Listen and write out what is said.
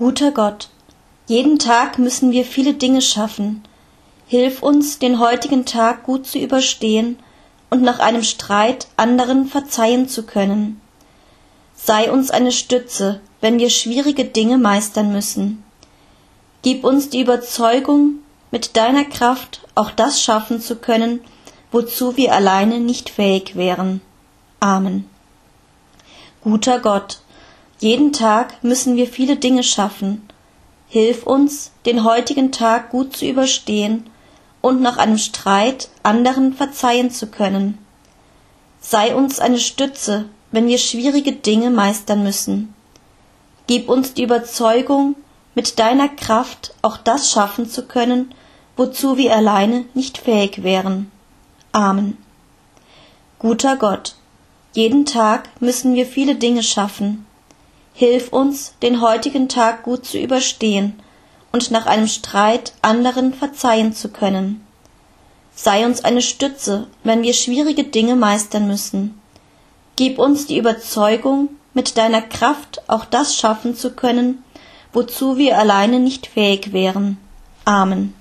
Guter Gott, jeden Tag müssen wir viele Dinge schaffen. Hilf uns, den heutigen Tag gut zu überstehen und nach einem Streit anderen verzeihen zu können. Sei uns eine Stütze, wenn wir schwierige Dinge meistern müssen. Gib uns die Überzeugung, mit deiner Kraft auch das schaffen zu können, wozu wir alleine nicht fähig wären. Amen. Guter Gott, jeden Tag müssen wir viele Dinge schaffen. Hilf uns, den heutigen Tag gut zu überstehen und nach einem Streit anderen verzeihen zu können. Sei uns eine Stütze, wenn wir schwierige Dinge meistern müssen. Gib uns die Überzeugung, mit deiner Kraft auch das schaffen zu können, wozu wir alleine nicht fähig wären. Amen. Guter Gott, jeden Tag müssen wir viele Dinge schaffen. Hilf uns, den heutigen Tag gut zu überstehen und nach einem Streit anderen verzeihen zu können. Sei uns eine Stütze, wenn wir schwierige Dinge meistern müssen. Gib uns die Überzeugung, mit deiner Kraft auch das schaffen zu können, wozu wir alleine nicht fähig wären. Amen.